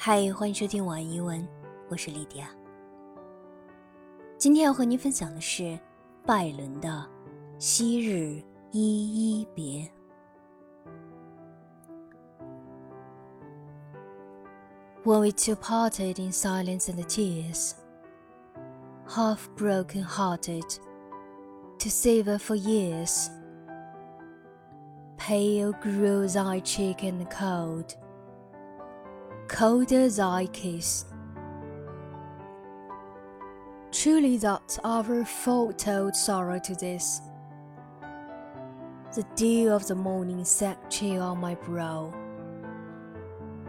嗨，欢迎收听晚一文，我是莉迪亚。今天要和您分享的是拜伦的《昔日依依别》。When we two parted in silence and tears, half broken hearted, to savor for years, pale grew thy cheek and cold cold I kiss. Truly that hour foretold sorrow to this. The dew of the morning sat chill on my brow.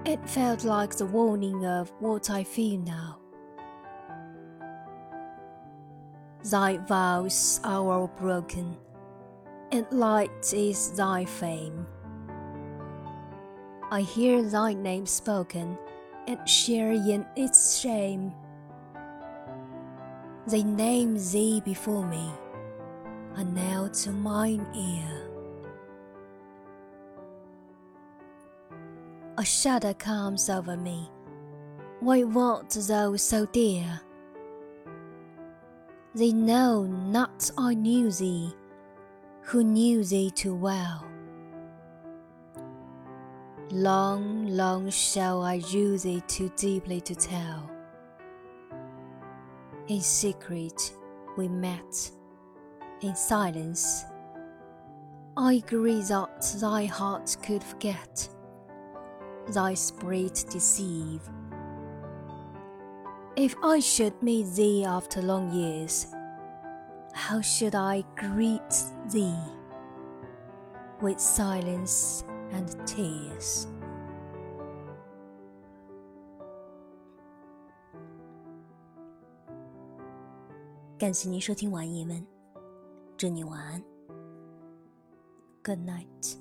It felt like the warning of what I feel now. Thy vows are all broken, and light is thy fame. I hear thy name spoken, and share in its shame. They name thee before me, and now to mine ear. A shudder comes over me. Why wert thou so dear? They know not I knew thee, who knew thee too well. Long, long shall I use it too deeply to tell. In secret we met, in silence. I agree that thy heart could forget, thy spirit deceive. If I should meet thee after long years, how should I greet thee? With silence and tears. 感谢您收听晚一文，祝你晚安。Good night.